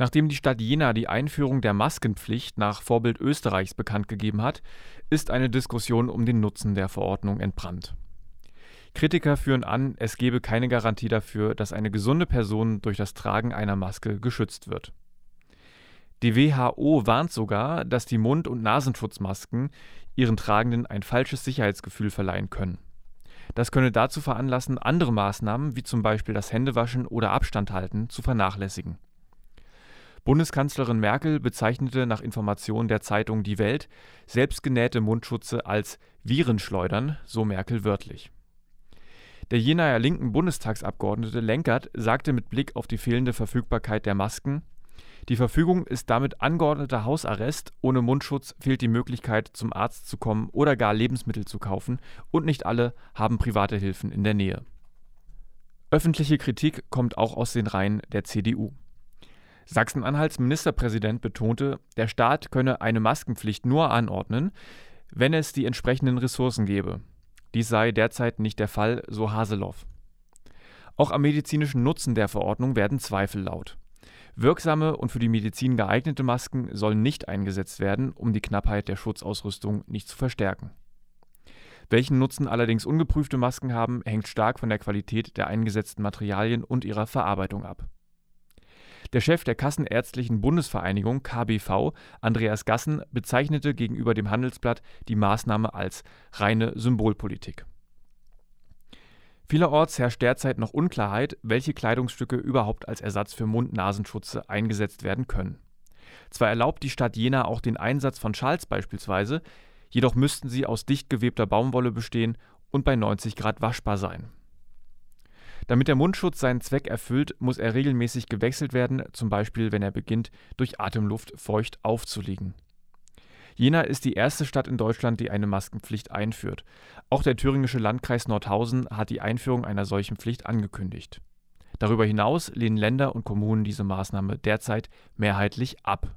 Nachdem die Stadt Jena die Einführung der Maskenpflicht nach Vorbild Österreichs bekannt gegeben hat, ist eine Diskussion um den Nutzen der Verordnung entbrannt. Kritiker führen an, es gebe keine Garantie dafür, dass eine gesunde Person durch das Tragen einer Maske geschützt wird. Die WHO warnt sogar, dass die Mund- und Nasenschutzmasken ihren Tragenden ein falsches Sicherheitsgefühl verleihen können. Das könne dazu veranlassen, andere Maßnahmen wie zum Beispiel das Händewaschen oder Abstand halten zu vernachlässigen. Bundeskanzlerin Merkel bezeichnete nach Informationen der Zeitung Die Welt selbstgenähte Mundschutze als Virenschleudern, so Merkel wörtlich. Der Jenaer linken Bundestagsabgeordnete Lenkert sagte mit Blick auf die fehlende Verfügbarkeit der Masken, die Verfügung ist damit angeordneter Hausarrest, ohne Mundschutz fehlt die Möglichkeit, zum Arzt zu kommen oder gar Lebensmittel zu kaufen, und nicht alle haben private Hilfen in der Nähe. Öffentliche Kritik kommt auch aus den Reihen der CDU. Sachsen-Anhalts Ministerpräsident betonte, der Staat könne eine Maskenpflicht nur anordnen, wenn es die entsprechenden Ressourcen gebe. Dies sei derzeit nicht der Fall, so Haseloff. Auch am medizinischen Nutzen der Verordnung werden Zweifel laut. Wirksame und für die Medizin geeignete Masken sollen nicht eingesetzt werden, um die Knappheit der Schutzausrüstung nicht zu verstärken. Welchen Nutzen allerdings ungeprüfte Masken haben, hängt stark von der Qualität der eingesetzten Materialien und ihrer Verarbeitung ab. Der Chef der Kassenärztlichen Bundesvereinigung KBV, Andreas Gassen, bezeichnete gegenüber dem Handelsblatt die Maßnahme als reine Symbolpolitik. Vielerorts herrscht derzeit noch Unklarheit, welche Kleidungsstücke überhaupt als Ersatz für Mund-Nasenschutze eingesetzt werden können. Zwar erlaubt die Stadt Jena auch den Einsatz von Schals beispielsweise, jedoch müssten sie aus dicht gewebter Baumwolle bestehen und bei 90 Grad waschbar sein. Damit der Mundschutz seinen Zweck erfüllt, muss er regelmäßig gewechselt werden, zum Beispiel wenn er beginnt, durch Atemluft feucht aufzuliegen. Jena ist die erste Stadt in Deutschland, die eine Maskenpflicht einführt. Auch der thüringische Landkreis Nordhausen hat die Einführung einer solchen Pflicht angekündigt. Darüber hinaus lehnen Länder und Kommunen diese Maßnahme derzeit mehrheitlich ab